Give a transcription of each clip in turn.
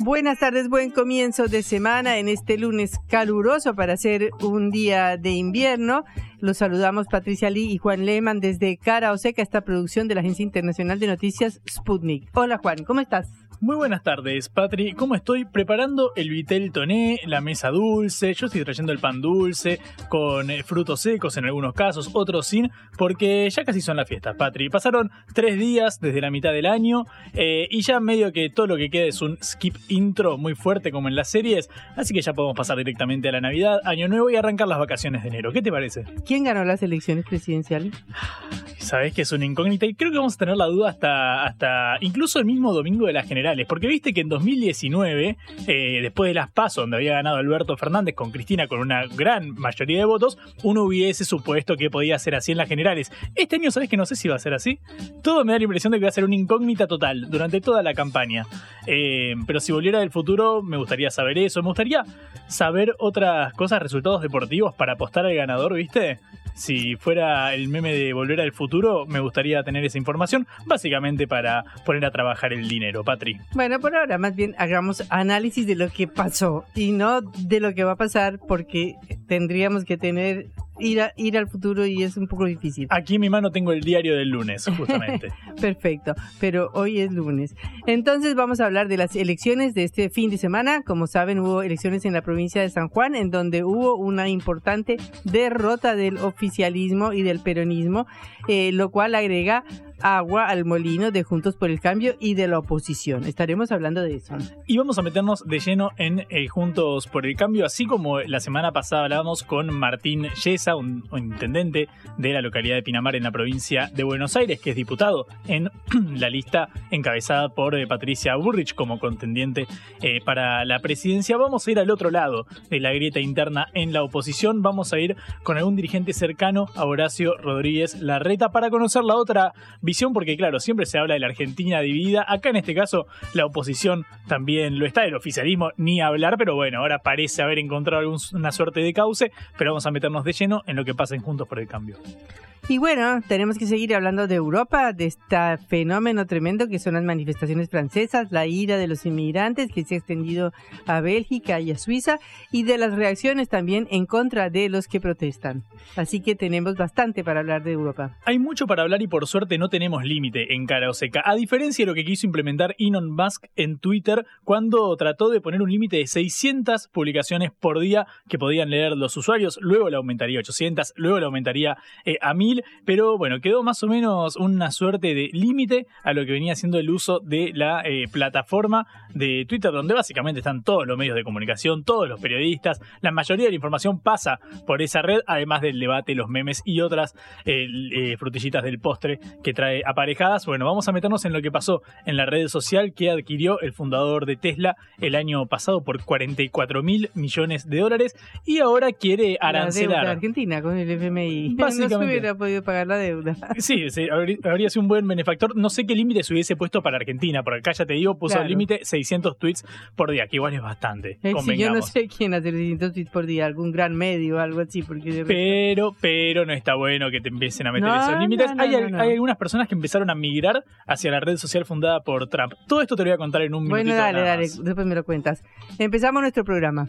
Buenas tardes, buen comienzo de semana en este lunes caluroso para ser un día de invierno. Los saludamos Patricia Lee y Juan Lehmann desde Cara o Seca, esta producción de la Agencia Internacional de Noticias Sputnik. Hola Juan, ¿cómo estás? Muy buenas tardes, Patri. ¿Cómo estoy? Preparando el vitel toné, la mesa dulce. Yo estoy trayendo el pan dulce con eh, frutos secos en algunos casos, otros sin, porque ya casi son las fiestas, Patri. Pasaron tres días desde la mitad del año eh, y ya medio que todo lo que queda es un skip intro muy fuerte como en las series, así que ya podemos pasar directamente a la Navidad, Año Nuevo y arrancar las vacaciones de enero. ¿Qué te parece? ¿Quién ganó las elecciones presidenciales? Sabes que es una incógnita y creo que vamos a tener la duda hasta, hasta incluso el mismo domingo de la general porque viste que en 2019, eh, después de las PASO, donde había ganado Alberto Fernández con Cristina con una gran mayoría de votos, uno hubiese supuesto que podía ser así en las generales. Este año, ¿sabes que no sé si va a ser así? Todo me da la impresión de que va a ser una incógnita total durante toda la campaña. Eh, pero si volviera del futuro, me gustaría saber eso. Me gustaría saber otras cosas, resultados deportivos para apostar al ganador, ¿viste? Si fuera el meme de volver al futuro, me gustaría tener esa información, básicamente para poner a trabajar el dinero, Patri. Bueno, por ahora más bien hagamos análisis de lo que pasó y no de lo que va a pasar porque tendríamos que tener ir, a, ir al futuro y es un poco difícil. Aquí en mi mano tengo el diario del lunes, justamente. Perfecto, pero hoy es lunes. Entonces vamos a hablar de las elecciones de este fin de semana. Como saben, hubo elecciones en la provincia de San Juan, en donde hubo una importante derrota del oficialismo y del peronismo, eh, lo cual agrega agua al molino de Juntos por el Cambio y de la oposición. Estaremos hablando de eso. Y vamos a meternos de lleno en eh, Juntos por el Cambio, así como la semana pasada hablábamos con Martín Yesa, un, intendente de la localidad de Pinamar en la provincia de Buenos Aires, que es diputado en la lista encabezada por eh, Patricia Burrich como contendiente eh, para la presidencia. Vamos a ir al otro lado de la grieta interna en la oposición. Vamos a ir con algún dirigente cercano a Horacio Rodríguez Larreta para conocer la otra visión, porque claro, siempre se habla de la Argentina dividida. Acá en este caso la oposición también lo está, el oficialismo ni hablar, pero bueno, ahora parece haber encontrado alguna suerte de cauce, pero vamos a meternos de lleno en lo que pasa en Juntos por el Cambio. Y bueno, tenemos que seguir hablando de Europa, de este fenómeno tremendo que son las manifestaciones francesas, la ira de los inmigrantes que se ha extendido a Bélgica y a Suiza, y de las reacciones también en contra de los que protestan. Así que tenemos bastante para hablar de Europa. Hay mucho para hablar y por suerte no tenemos límite en cara o seca, a diferencia de lo que quiso implementar Elon Musk en Twitter cuando trató de poner un límite de 600 publicaciones por día que podían leer los usuarios, luego le aumentaría a 800, luego le aumentaría eh, a 1000 pero bueno, quedó más o menos una suerte de límite a lo que venía siendo el uso de la eh, plataforma de Twitter, donde básicamente están todos los medios de comunicación, todos los periodistas, la mayoría de la información pasa por esa red, además del debate, los memes y otras eh, eh, frutillitas del postre que trae aparejadas. Bueno, vamos a meternos en lo que pasó en la red social que adquirió el fundador de Tesla el año pasado por 44 mil millones de dólares y ahora quiere arancelar. La Argentina con el FMI. Básicamente podido pagar la deuda. Sí, habría, sido un buen benefactor. No sé qué límite se hubiese puesto para Argentina, porque acá ya te digo, puso el límite 600 tweets por día, que igual es bastante. Eh, yo no sé quién hace 600 tweets por día, algún gran medio o algo así. Porque pero, pero no está bueno que te empiecen a meter esos límites. hay, hay, algunas personas que empezaron a migrar hacia la red social fundada por Trump. Todo esto te lo voy a contar en un minuto. Bueno, dale, dale, después me lo cuentas. Empezamos nuestro programa.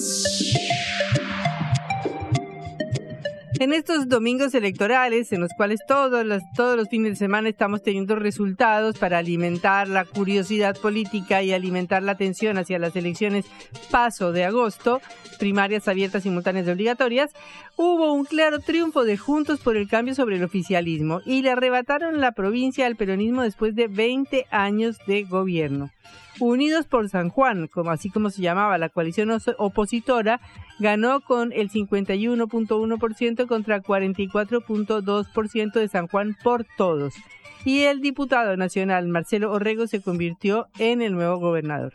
En estos domingos electorales, en los cuales todos los, todos los fines de semana estamos teniendo resultados para alimentar la curiosidad política y alimentar la atención hacia las elecciones paso de agosto, primarias abiertas, simultáneas y obligatorias, hubo un claro triunfo de Juntos por el Cambio sobre el oficialismo y le arrebataron la provincia al peronismo después de 20 años de gobierno. Unidos por San Juan, como así como se llamaba la coalición opositora, ganó con el 51.1% contra 44.2% de San Juan por todos. Y el diputado nacional Marcelo Orrego se convirtió en el nuevo gobernador.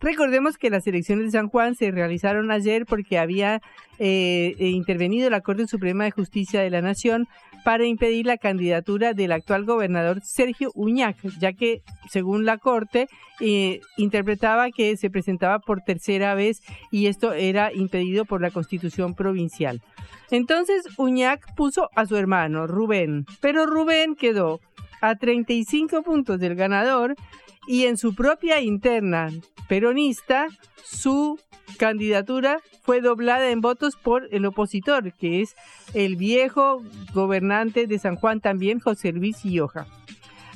Recordemos que las elecciones de San Juan se realizaron ayer porque había eh, intervenido la Corte Suprema de Justicia de la Nación para impedir la candidatura del actual gobernador Sergio Uñac, ya que, según la Corte, eh, interpretaba que se presentaba por tercera vez y esto era impedido por la Constitución provincial. Entonces Uñac puso a su hermano Rubén, pero Rubén quedó a 35 puntos del ganador y en su propia interna peronista, su candidatura fue doblada en votos por el opositor, que es el viejo gobernante de San Juan también, José Luis Ioja.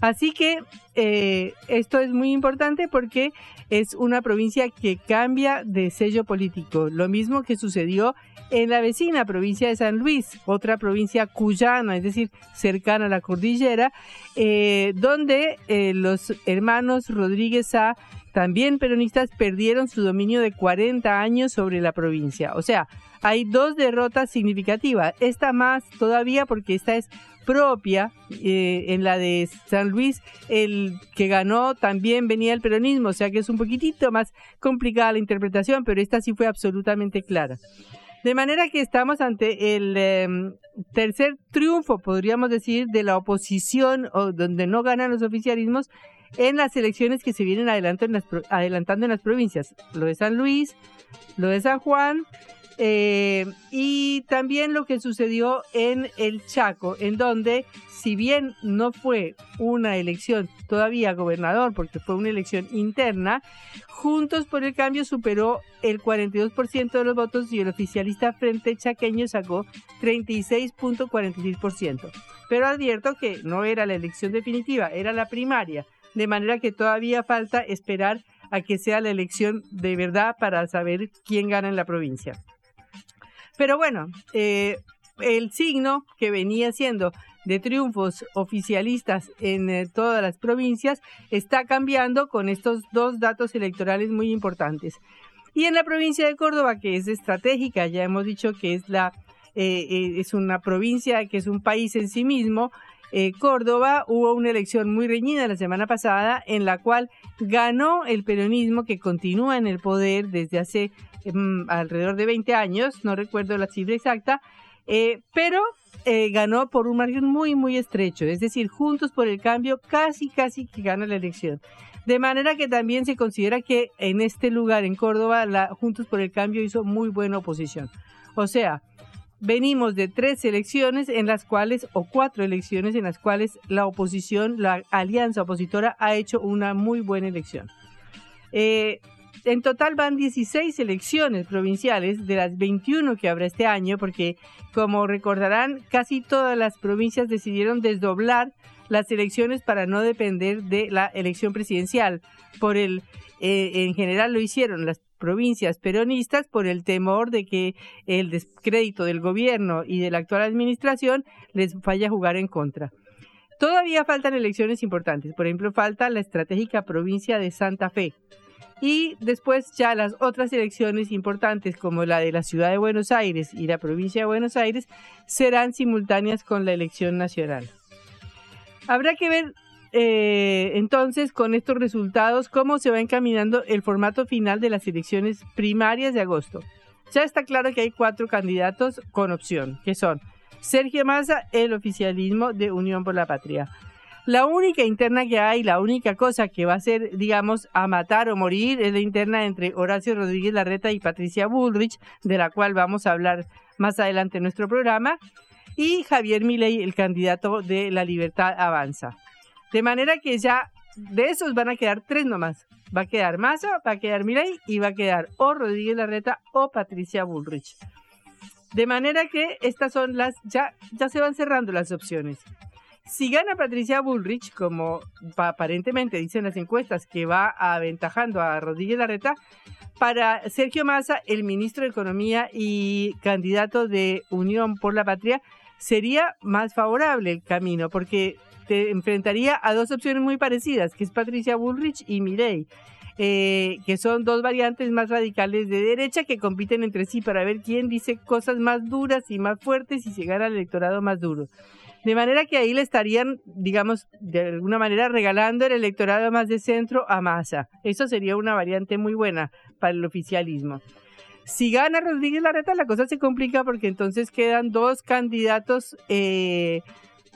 Así que eh, esto es muy importante porque es una provincia que cambia de sello político. Lo mismo que sucedió en la vecina provincia de San Luis, otra provincia cuyana, es decir, cercana a la cordillera, eh, donde eh, los hermanos Rodríguez A también peronistas perdieron su dominio de 40 años sobre la provincia. O sea, hay dos derrotas significativas. Esta más todavía porque esta es propia. Eh, en la de San Luis, el que ganó también venía el peronismo, o sea que es un poquitito más complicada la interpretación, pero esta sí fue absolutamente clara. De manera que estamos ante el em, tercer triunfo, podríamos decir, de la oposición, o donde no ganan los oficialismos, en las elecciones que se vienen adelantando en las provincias. Lo de San Luis, lo de San Juan eh, y también lo que sucedió en el Chaco, en donde, si bien no fue una elección todavía gobernador, porque fue una elección interna, Juntos por el Cambio superó el 42% de los votos y el oficialista Frente Chaqueño sacó 36.46%. Pero advierto que no era la elección definitiva, era la primaria de manera que todavía falta esperar a que sea la elección de verdad para saber quién gana en la provincia. Pero bueno, eh, el signo que venía siendo de triunfos oficialistas en eh, todas las provincias está cambiando con estos dos datos electorales muy importantes. Y en la provincia de Córdoba, que es estratégica, ya hemos dicho que es la eh, una provincia que es un país en sí mismo, Córdoba hubo una elección muy reñida la semana pasada en la cual ganó el peronismo que continúa en el poder desde hace alrededor de 20 años, no recuerdo la cifra exacta, eh, pero eh, ganó por un margen muy, muy estrecho, es decir, Juntos por el Cambio casi, casi que gana la elección. De manera que también se considera que en este lugar, en Córdoba, Juntos por el Cambio hizo muy buena oposición. O sea, venimos de tres elecciones en las cuales, o cuatro elecciones en las cuales la oposición, la alianza opositora ha hecho una muy buena elección. Eh, en total van 16 elecciones provinciales de las 21 que habrá este año, porque como recordarán, casi todas las provincias decidieron desdoblar las elecciones para no depender de la elección presidencial. Por el, eh, en general lo hicieron las provincias peronistas por el temor de que el descrédito del gobierno y de la actual administración les vaya a jugar en contra. Todavía faltan elecciones importantes, por ejemplo, falta la estratégica provincia de Santa Fe. Y después ya las otras elecciones importantes como la de la ciudad de Buenos Aires y la provincia de Buenos Aires serán simultáneas con la elección nacional. Habrá que ver eh, entonces, con estos resultados, ¿cómo se va encaminando el formato final de las elecciones primarias de agosto? Ya está claro que hay cuatro candidatos con opción, que son Sergio Massa, el oficialismo de Unión por la Patria. La única interna que hay, la única cosa que va a ser, digamos, a matar o morir es la interna entre Horacio Rodríguez Larreta y Patricia Bullrich, de la cual vamos a hablar más adelante en nuestro programa, y Javier Milei, el candidato de La Libertad Avanza. De manera que ya de esos van a quedar tres nomás. Va a quedar Massa, va a quedar Milei y va a quedar o Rodríguez Larreta o Patricia Bullrich. De manera que estas son las, ya, ya se van cerrando las opciones. Si gana Patricia Bullrich, como aparentemente dicen las encuestas, que va aventajando a Rodríguez Larreta, para Sergio Massa, el ministro de Economía y candidato de Unión por la Patria, sería más favorable el camino, porque te enfrentaría a dos opciones muy parecidas, que es Patricia Bullrich y Milei. Eh, que son dos variantes más radicales de derecha que compiten entre sí para ver quién dice cosas más duras y más fuertes y llegar al electorado más duro. De manera que ahí le estarían, digamos, de alguna manera regalando el electorado más de centro a Massa. Eso sería una variante muy buena para el oficialismo. Si gana Rodríguez Larreta, la cosa se complica porque entonces quedan dos candidatos eh,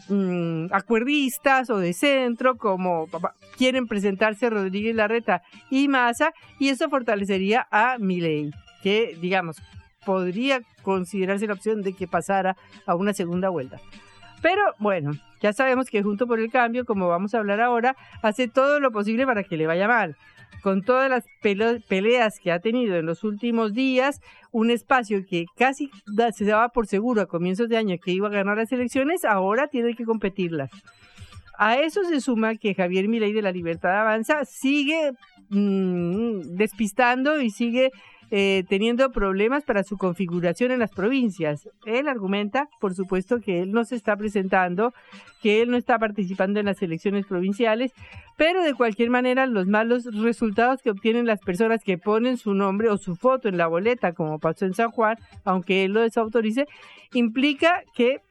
mm, acuerdistas o de centro, como quieren presentarse Rodríguez Larreta y Massa, y eso fortalecería a Milei, que, digamos, podría considerarse la opción de que pasara a una segunda vuelta. Pero bueno, ya sabemos que Junto por el Cambio, como vamos a hablar ahora, hace todo lo posible para que le vaya mal. Con todas las peleas que ha tenido en los últimos días, un espacio que casi se daba por seguro a comienzos de año que iba a ganar las elecciones, ahora tiene que competirlas. A eso se suma que Javier Milei de la Libertad Avanza sigue mm, despistando y sigue eh, teniendo problemas para su configuración en las provincias. Él argumenta, por supuesto, que él no se está presentando, que él no está participando en las elecciones provinciales, pero de cualquier manera los malos resultados que obtienen las personas que ponen su nombre o su foto en la boleta, como pasó en San Juan, aunque él lo desautorice, implica que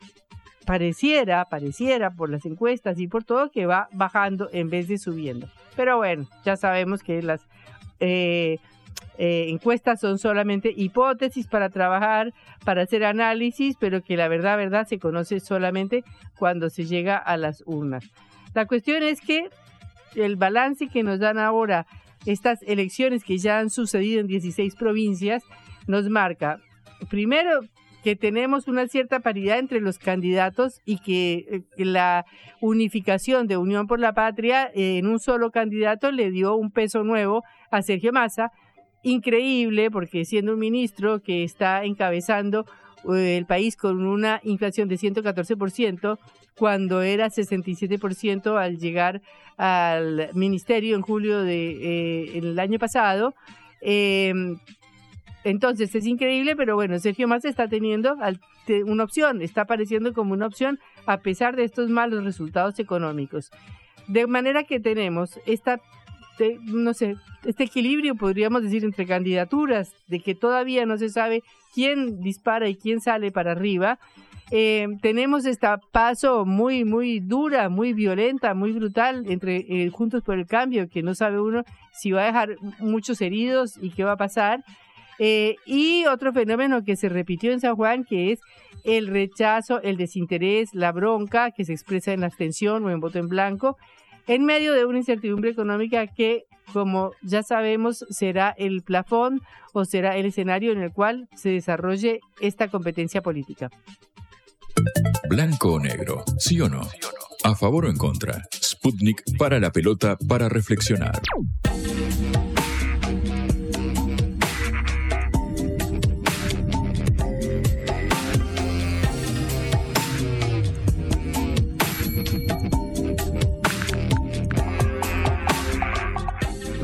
pareciera, pareciera por las encuestas y por todo que va bajando en vez de subiendo. Pero bueno, ya sabemos que las eh, eh, encuestas son solamente hipótesis para trabajar, para hacer análisis, pero que la verdad, verdad, se conoce solamente cuando se llega a las urnas. La cuestión es que el balance que nos dan ahora estas elecciones que ya han sucedido en 16 provincias nos marca, primero, que tenemos una cierta paridad entre los candidatos y que, eh, la unificación de Unión por la Patria eh, en un solo candidato le dio un peso nuevo a Sergio Massa, increíble porque siendo un ministro que está encabezando eh, el país con una inflación de 114%, cuando era 67% al llegar al ministerio en julio del de, año pasado. Em, entonces es increíble, pero bueno, Sergio Massa está teniendo una opción, está apareciendo como una opción a pesar de estos malos resultados económicos. De manera que tenemos esta este, no sé, este equilibrio, podríamos decir, entre candidaturas, de que todavía no se sabe quién dispara y quién sale para arriba. Eh, tenemos esta paso muy, muy dura, muy violenta, muy brutal entre eh, Juntos por el Cambio, que no sabe uno si va a dejar muchos heridos y qué va a pasar. Eh, y otro fenómeno que se repitió en San Juan, que es el rechazo, el desinterés, la bronca que se expresa en la abstención o en voto en blanco, en medio de una incertidumbre económica que, como ya sabemos, será el plafón o será el escenario en el cual se desarrolle esta competencia política. Blanco o negro, sí o no. A favor o en contra. Sputnik para la pelota para reflexionar.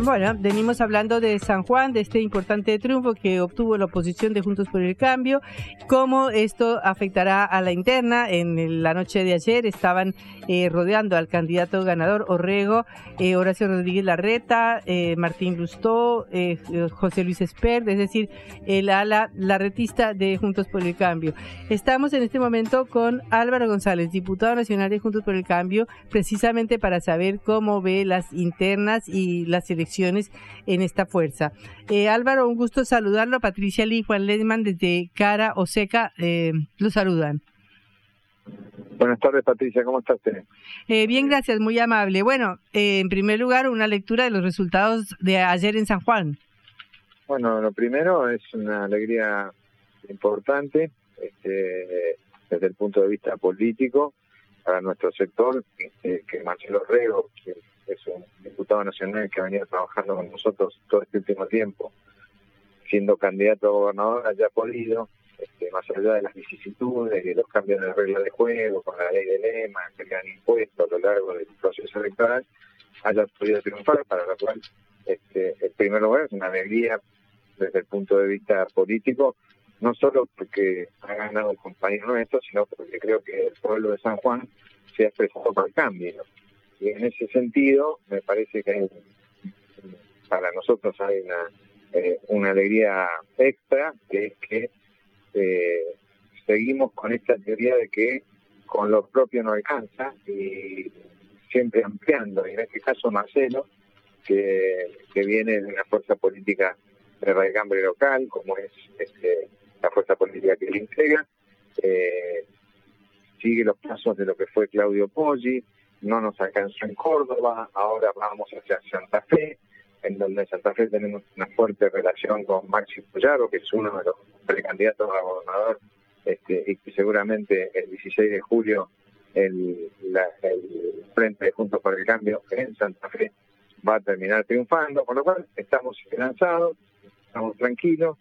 Bueno, venimos hablando de San Juan, de este importante triunfo que obtuvo la oposición de Juntos por el Cambio, cómo esto afectará a la interna. En la noche de ayer estaban eh, rodeando al candidato ganador Orrego, eh, Horacio Rodríguez Larreta, eh, Martín Lustó, José Luis Espert, es decir, el ala larretista de Juntos por el Cambio. Estamos en este momento con Álvaro González, diputado nacional de Juntos por el Cambio, precisamente para saber cómo ve las internas y las elecciones en esta fuerza. Eh, Álvaro, un gusto saludarlo. Patricia Lee, Juan Ledman desde Cara o Seca, eh, lo saludan. Buenas tardes, Patricia, ¿cómo está usted? Eh, bien, gracias, muy amable. Bueno, en primer lugar, una lectura de los resultados de ayer en San Juan. Bueno, lo primero es una alegría importante este, desde el punto de vista político para nuestro sector, este, que Marcelo Rego, que es un diputado nacional que ha venido trabajando con nosotros todo este último tiempo, siendo candidato a gobernador, haya podido este, más allá de las vicisitudes y los cambios de reglas de juego con la ley de lema, que le han impuesto a lo largo del proceso electoral, haya podido triunfar, para lo cual, este, en primer lugar, es una alegría desde el punto de vista político, no solo porque ha ganado el compañero nuestro, sino porque creo que el pueblo de San Juan se ha expresado por el cambio. Y en ese sentido, me parece que para nosotros hay una, eh, una alegría extra, que es que eh, seguimos con esta teoría de que con lo propio no alcanza y siempre ampliando. Y en este caso Marcelo, que, viene de una fuerza política de recambio local, como es este, la fuerza política que le entrega, eh, sigue los pasos de lo que fue Claudio Poggi, no nos alcanzó en Córdoba, ahora vamos hacia Santa Fe, en donde en Santa Fe tenemos una fuerte relación con Maxi Pollaro, que es uno de los precandidatos a gobernador, este, y que seguramente el 16 de julio el, el Frente Juntos por el Cambio en Santa Fe va a terminar triunfando, con lo cual estamos esperanzados, estamos tranquilos,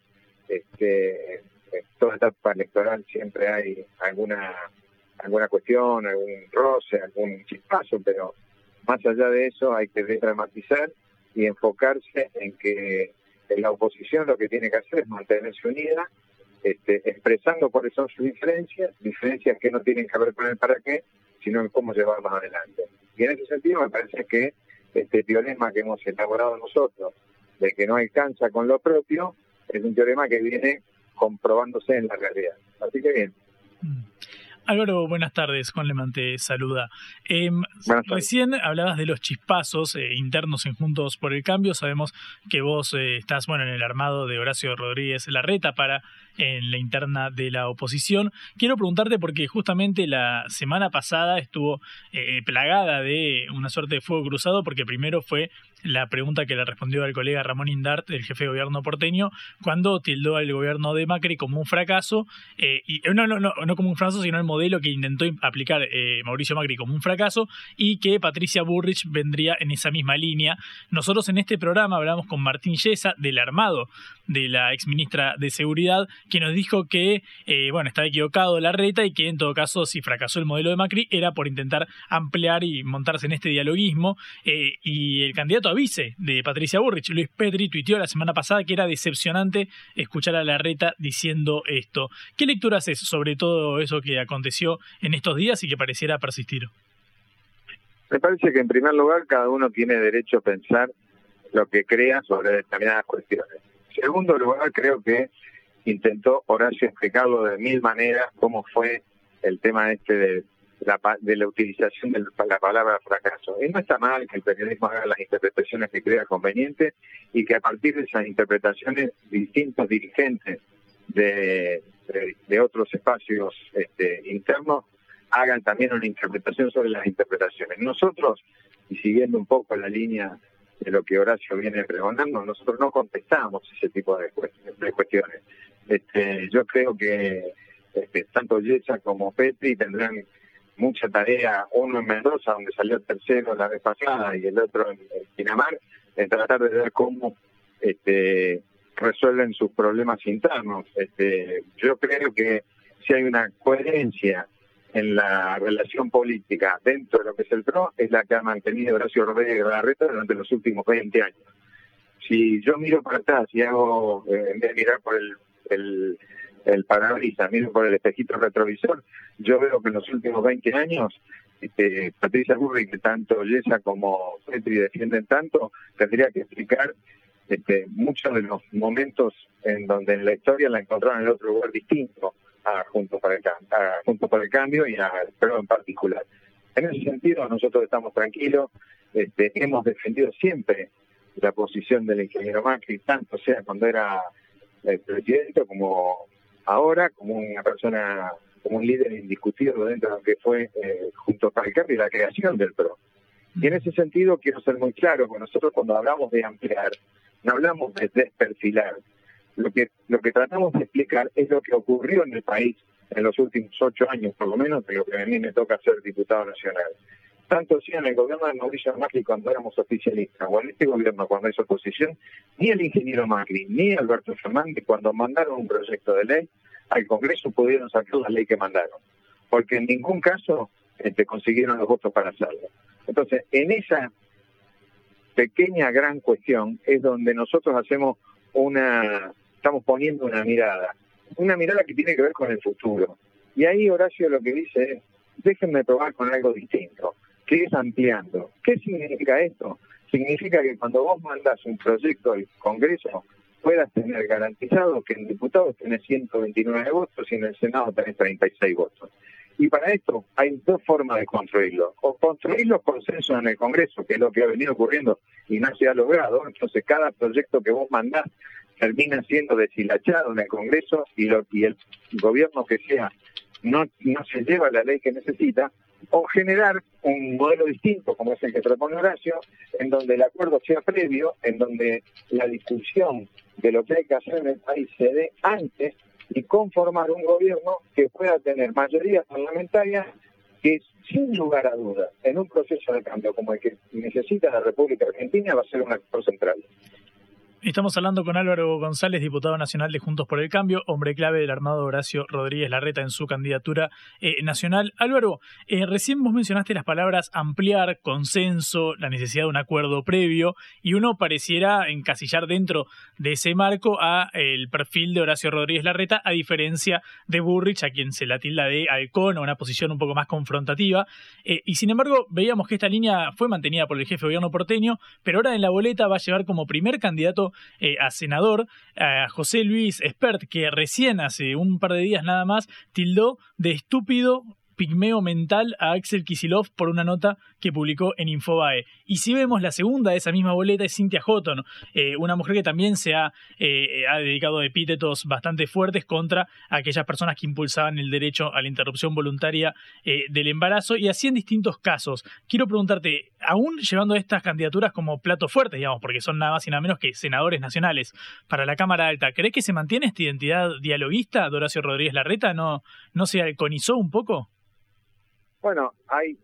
este, en toda etapa electoral siempre hay alguna alguna cuestión, algún roce, algún chispazo, pero más allá de eso hay que desdramatizar y enfocarse en que la oposición lo que tiene que hacer es mantenerse unida, este, expresando cuáles son sus diferencias, diferencias que no tienen que ver con el para qué, sino en cómo llevarlas adelante. Y en ese sentido me parece que este teorema que hemos elaborado nosotros, de que no alcanza con lo propio, es un teorema que viene comprobándose en la realidad. Así que bien. Mm. Álvaro, buenas tardes. Juan Leman te saluda. Eh, recién hablabas de los chispazos eh, internos en Juntos por el Cambio. Sabemos que vos eh, estás bueno en el armado de Horacio Rodríguez Larreta para en la interna de la oposición. Quiero preguntarte porque justamente la semana pasada estuvo eh, plagada de una suerte de fuego cruzado porque primero fue la pregunta que le respondió al colega Ramón Indart, el jefe de gobierno porteño, cuando tildó al gobierno de Macri como un fracaso, eh, y, no, no, no, no como un fracaso, sino el modelo que intentó aplicar eh, Mauricio Macri como un fracaso, y que Patricia Burrich vendría en esa misma línea. Nosotros en este programa hablamos con Martín Yesa, del armado de la ex ministra de Seguridad, que nos dijo que, eh, bueno, estaba equivocado la reta y que en todo caso, si fracasó el modelo de Macri, era por intentar ampliar y montarse en este dialoguismo. Eh, y el candidato a vice de Patricia Burrich, Luis Petri, tuiteó la semana pasada que era decepcionante escuchar a la reta diciendo esto. ¿Qué lectura haces sobre todo eso que aconteció en estos días y que pareciera persistir? Me parece que en primer lugar cada uno tiene derecho a pensar lo que crea sobre determinadas cuestiones. En segundo lugar, creo que intentó Horacio explicarlo de mil maneras cómo fue el tema este de la, de la utilización de la palabra fracaso. Y no está mal que el periodismo haga las interpretaciones que crea conveniente y que a partir de esas interpretaciones distintos dirigentes de, de, otros espacios este, internos hagan también una interpretación sobre las interpretaciones. Nosotros, y siguiendo un poco la línea de lo que Horacio viene pregonando, nosotros no contestamos ese tipo de, cuestiones. Este, yo creo que este, tanto Yesa como Petri tendrán mucha tarea, uno en Mendoza, donde salió tercero la vez pasada, y el otro en, Pinamar, en tratar de ver cómo este, resuelven sus problemas internos. Este, yo creo que si hay una coherencia en la relación política dentro de lo que es el PRO, es la que ha mantenido Horacio Rodríguez Larreta durante los últimos 20 años. Si yo miro para atrás y hago, eh, en vez de mirar por el, el el parabrisas, miro por el espejito retrovisor, yo veo que en los últimos 20 años este, Patricia Burri, que tanto Yesa como Petri defienden tanto, tendría que explicar este, muchos de los momentos en donde en la historia la encontraron en otro lugar distinto a Juntos para el, Junto para el Cambio y a pero en particular. En ese sentido, nosotros estamos tranquilos, este, hemos defendido siempre la posición del ingeniero Macri, tanto sea cuando era el presidente como ahora como una persona, como un líder indiscutido dentro de lo que fue eh, junto cambio y la creación del PRO. Y en ese sentido quiero ser muy claro, con nosotros cuando hablamos de ampliar, no hablamos de desperfilar. Lo que, lo que tratamos de explicar es lo que ocurrió en el país en los últimos ocho años, por lo menos, de lo que a mí me toca ser diputado nacional. Tanto si en el gobierno de Mauricio Macri cuando éramos oficialistas, o en este gobierno cuando es oposición, ni el ingeniero Macri, ni Alberto Fernández cuando mandaron un proyecto de ley, al Congreso pudieron sacar la ley que mandaron, porque en ningún caso este, consiguieron los votos para hacerlo. Entonces, en esa pequeña gran cuestión es donde nosotros hacemos una, estamos poniendo una mirada, una mirada que tiene que ver con el futuro. Y ahí Horacio lo que dice es, déjenme probar con algo distinto, que es ampliando. ¿Qué significa esto? Significa que cuando vos mandas un proyecto al Congreso, puedas tener garantizado que en diputados tenés 129 votos y en el Senado tenés 36 votos. Y para esto hay dos formas de construirlo. O construir los consensos en el Congreso, que es lo que ha venido ocurriendo y no se ha logrado. Entonces cada proyecto que vos mandás termina siendo deshilachado en el Congreso y, lo, y el gobierno que sea no, no se lleva la ley que necesita. O generar un modelo distinto, como es el que propone Horacio, en donde el acuerdo sea previo, en donde la discusión de lo que hay que hacer en el país se dé antes y conformar un gobierno que pueda tener mayoría parlamentaria que sin lugar a dudas en un proceso de cambio como el que necesita la República Argentina va a ser un actor central. Estamos hablando con Álvaro González, diputado nacional de Juntos por el Cambio, hombre clave del armado Horacio Rodríguez Larreta en su candidatura eh, nacional. Álvaro, eh, recién vos mencionaste las palabras ampliar, consenso, la necesidad de un acuerdo previo, y uno pareciera encasillar dentro de ese marco a el perfil de Horacio Rodríguez Larreta, a diferencia de Burrich, a quien se la tilda de halcón o una posición un poco más confrontativa. Eh, y sin embargo, veíamos que esta línea fue mantenida por el jefe de gobierno porteño, pero ahora en la boleta va a llevar como primer candidato eh, a senador, a José Luis Espert, que recién hace un par de días nada más tildó de estúpido pigmeo mental a Axel Kisilov por una nota que publicó en Infobae. Y si vemos la segunda de esa misma boleta es Cynthia Houghton, eh, una mujer que también se ha, eh, ha dedicado epítetos bastante fuertes contra aquellas personas que impulsaban el derecho a la interrupción voluntaria eh, del embarazo y así en distintos casos. Quiero preguntarte, aún llevando estas candidaturas como plato fuerte, digamos, porque son nada más y nada menos que senadores nacionales para la Cámara Alta, ¿crees que se mantiene esta identidad dialoguista de Horacio Rodríguez Larreta? ¿No, no se alconizó un poco? Bueno, hay,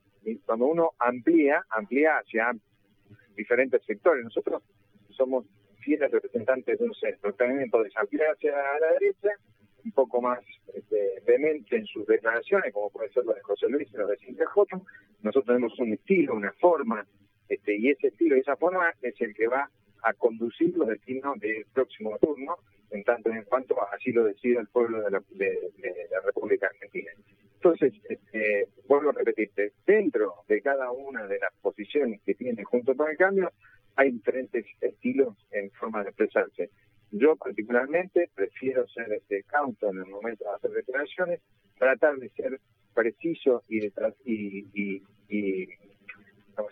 cuando uno amplía, amplía hacia diferentes sectores. Nosotros somos fieles representantes de un centro. También podés ampliar hacia la derecha, un poco más este, vehemente en sus declaraciones, como puede ser lo de José Luis y lo de Cintia J. Nosotros tenemos un estilo, una forma, este, y ese estilo y esa forma es el que va a conducir los destinos del próximo turno, en tanto en cuanto así lo decide el pueblo de la, República Argentina. Entonces, este, vuelvo a repetirte, dentro de cada una de las posiciones que tiene junto con el cambio, hay diferentes estilos en forma de expresarse. Yo particularmente prefiero ser este cauto en el momento de hacer declaraciones, tratar de ser preciso y, de y, y, y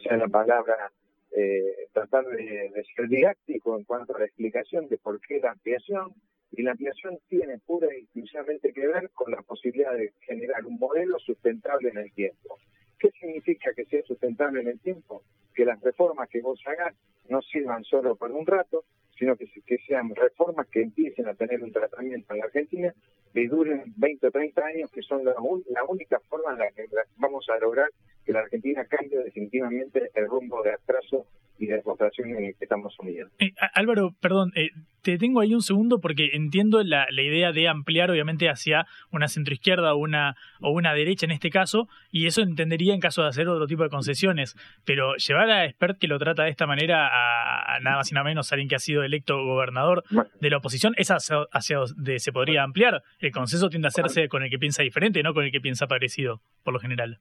sea la palabra, eh, tratar de, de, ser didáctico en cuanto a la explicación de por qué la ampliación, y la ampliación tiene pura y exclusivamente que ver con la posibilidad de generar un modelo sustentable en el tiempo. ¿Qué significa que sea sustentable en el tiempo? Que las reformas que vos hagas no sirvan solo por un rato, sino que, sean reformas que empiecen a tener un tratamiento en la Argentina que duren 20 o 30 años, que son la, la única forma en la que vamos a lograr que la Argentina cambie definitivamente el rumbo de atraso y de demostración en el que estamos unidos. Eh, Álvaro, perdón, eh, te tengo ahí un segundo porque entiendo la, la, idea de ampliar obviamente hacia una centroizquierda o una, o una derecha en este caso, y eso entendería en caso de hacer otro tipo de concesiones, pero llevar a Expert que lo trata de esta manera a, nada más y nada menos alguien que ha sido electo gobernador de la oposición, es hacia, hacia donde se podría ampliar. El consenso tiende a hacerse con el que piensa diferente, no con el que piensa parecido, por lo general.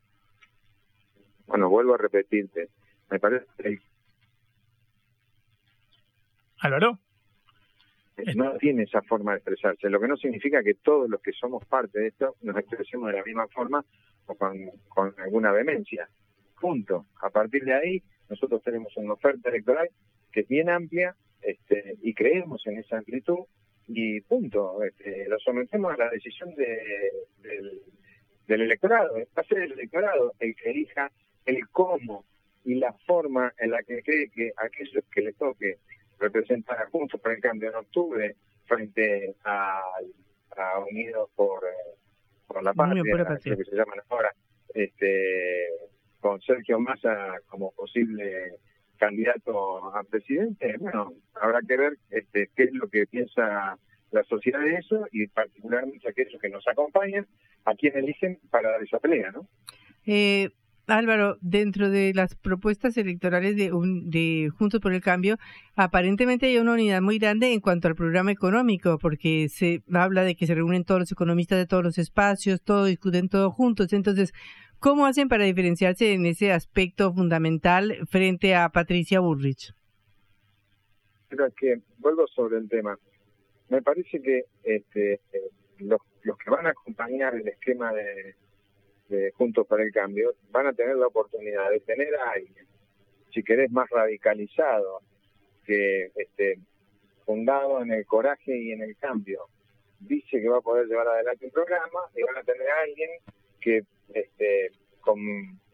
Bueno, vuelvo a repetirte. Me parece que Álvaro. No tiene esa forma de expresarse, lo que no significa que todos los que somos parte de esto nos expresemos de la misma forma o con, con alguna vehemencia. Punto. A partir de ahí, nosotros tenemos una oferta electoral que es bien amplia este, y creemos en esa amplitud y punto. Este, lo sometemos a la decisión de, del, del electorado. Va a ser el electorado el que elija el cómo y la forma en la que cree que aquellos que le toque representar a Juntos por el Cambio en octubre frente a, a Unidos por, eh, por la Patria, que se llaman ahora, este, con Sergio Massa como posible candidato a presidente, bueno, habrá que ver este, qué es lo que piensa la sociedad de eso y particularmente aquellos que nos acompañan, a quien eligen para dar esa pelea, ¿no? Eh, Álvaro, dentro de las propuestas electorales de, un, de Juntos por el Cambio, aparentemente hay una unidad muy grande en cuanto al programa económico, porque se habla de que se reúnen todos los economistas de todos los espacios, todos discuten todos juntos. Entonces, ¿cómo hacen para diferenciarse en ese aspecto fundamental frente a Patricia Burrich? Que vuelvo sobre el tema. Me parece que este, los, los que van a acompañar el esquema de Juntos para el Cambio, van a tener la oportunidad de tener a alguien, si querés, más radicalizado, que este, fundado en el coraje y en el cambio, dice que va a poder llevar adelante un programa y van a tener a alguien que este, con,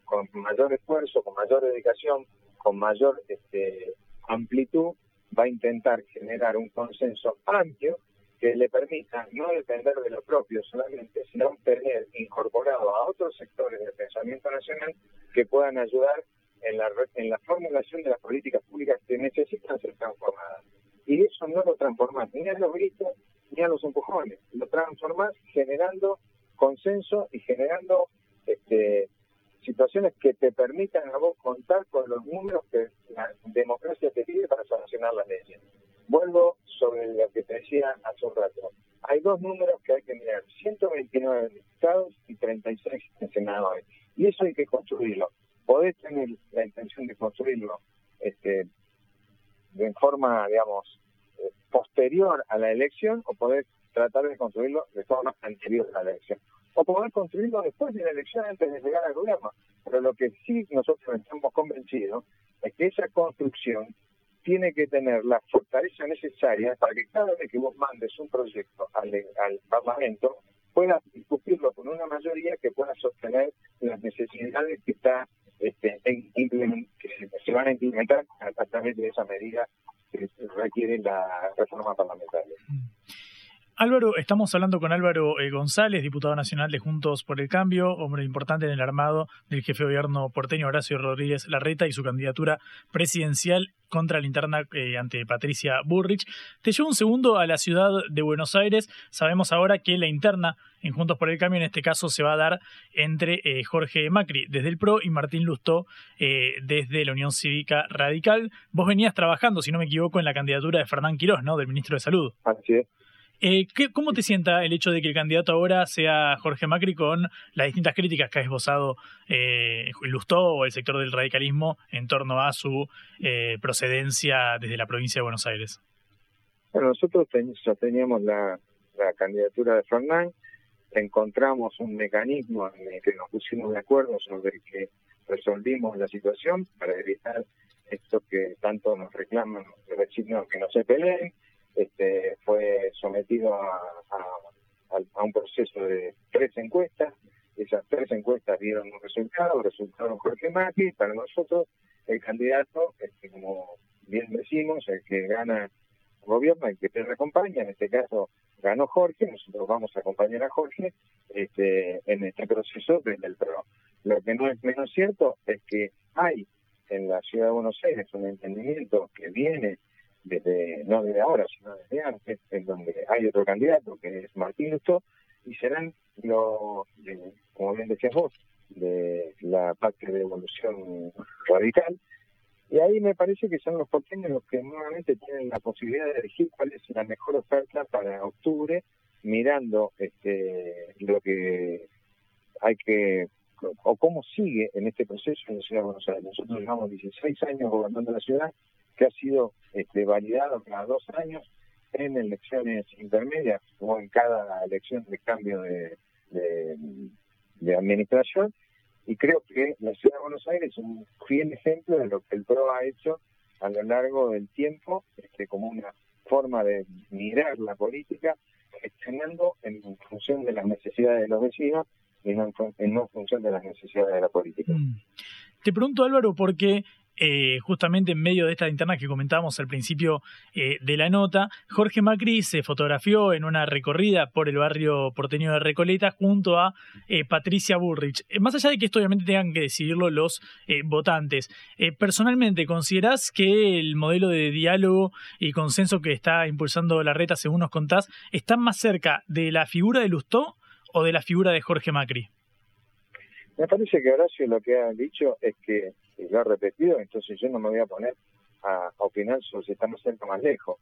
con mayor esfuerzo, con mayor dedicación, con mayor este, amplitud, va a intentar generar un consenso amplio que le permita no depender de lo propio solamente, sino tener incorporado a otros sectores del pensamiento nacional que puedan ayudar en la, en la formulación de las políticas públicas que necesitan ser transformadas. Y eso no lo transformas ni a los gritos ni a los empujones, lo transformas generando consenso y generando este, situaciones que te permitan a vos contar con los números que la democracia te pide para sancionar las leyes. Vuelvo sobre lo que te decía hace un rato. Hay dos números que hay que mirar, 129 diputados y 36 senadores. Y eso hay que construirlo. Podés tener la intención de construirlo este, de forma, digamos, eh, posterior a la elección o podés tratar de construirlo de forma anterior a la elección. O poder construirlo después de la elección antes de llegar al gobierno. Pero lo que sí nosotros estamos convencidos es que esa construcción tiene que tener la fortaleza necesaria para que cada vez que vos mandes un proyecto al, Parlamento puedas discutirlo con una mayoría que pueda sostener las necesidades que está este, que se van a implementar a través de esa medida que requiere la reforma parlamentaria. Álvaro, estamos hablando con Álvaro eh, González, diputado nacional de Juntos por el Cambio, hombre importante en el armado del jefe de gobierno porteño Horacio Rodríguez Larreta y su candidatura presidencial contra la interna eh, ante Patricia Burrich. Te llevo un segundo a la ciudad de Buenos Aires. Sabemos ahora que la interna en Juntos por el Cambio en este caso se va a dar entre eh, Jorge Macri desde el PRO y Martín Lustó desde la Unión Cívica Radical. Vos venías trabajando, si no me equivoco, en la candidatura de Fernán Quirós, ¿no? Del ministro de Salud. Así es. Eh, ¿Cómo te sienta el hecho de que el candidato ahora sea Jorge Macri con las distintas críticas que ha esbozado eh, Lustó o el sector del radicalismo en torno a su eh, procedencia desde la provincia de Buenos Aires? Bueno, nosotros ya teníamos la, candidatura de Fernán, encontramos un mecanismo en el que nos pusimos de acuerdo sobre que resolvimos la situación para evitar esto que tanto nos reclaman los vecinos que no se peleen este, sometido a, un proceso de tres encuestas. Esas tres encuestas dieron un resultado, resultaron Jorge Macri. Para nosotros, el candidato, este, como bien decimos, el que gana gobierno, el que te acompaña, en este caso ganó Jorge, nosotros vamos a acompañar a Jorge este, en este proceso desde el PRO. Lo que no es menos cierto es que hay en la ciudad de Buenos Aires un entendimiento que viene desde no desde ahora, sino desde antes, en donde hay otro candidato que es Martín Lustó, y serán los, como bien decías vos, de la parte de evolución radical. Y ahí me parece que son los porteños los que nuevamente tienen la posibilidad de elegir cuál es la mejor oferta para octubre, mirando este lo que hay que o cómo sigue en este proceso en la ciudad de Buenos Aires. Nosotros llevamos 16 años gobernando la ciudad que ha sido este, validado cada dos años en elecciones intermedias o en cada elección de cambio de, de, administración. Y creo que la ciudad de Buenos Aires es un fiel ejemplo de lo que el PRO ha hecho a lo largo del tiempo, este, como una forma de mirar la política, gestionando en función de las necesidades de los vecinos y no en, función de las necesidades de la política. Mm. Te pregunto, Álvaro, porque eh, justamente en medio de esta interna que comentábamos al principio eh, de la nota, Jorge Macri se fotografió en una recorrida por el barrio porteño de Recoleta junto a eh, Patricia Bullrich. más allá de que esto obviamente tengan que decidirlo los votantes, personalmente, ¿considerás que el modelo de diálogo y consenso que está impulsando la reta, según nos contás, está más cerca de la figura de Lustó o de la figura de Jorge Macri? Me parece que Horacio lo que ha dicho es que, y lo ha repetido, entonces yo no me voy a poner a, opinar sobre si estamos cerca más lejos.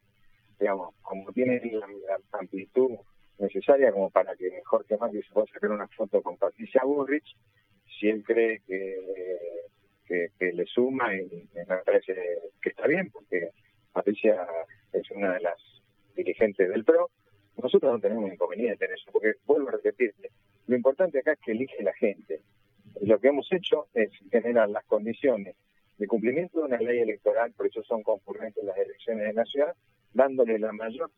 Digamos, como tiene la, amplitud necesaria como para que Jorge Macri se pueda sacar una foto con Patricia Burrich, si él cree que, le suma y me parece que está bien, porque Patricia es una de las dirigentes del PRO, nosotros no tenemos inconveniente en eso, porque vuelvo a repetirte, lo importante acá es que elige la gente. Lo que hemos hecho es generar las condiciones de cumplimiento de una ley electoral, por eso son concurrentes las elecciones de la ciudad, dándole la mayor,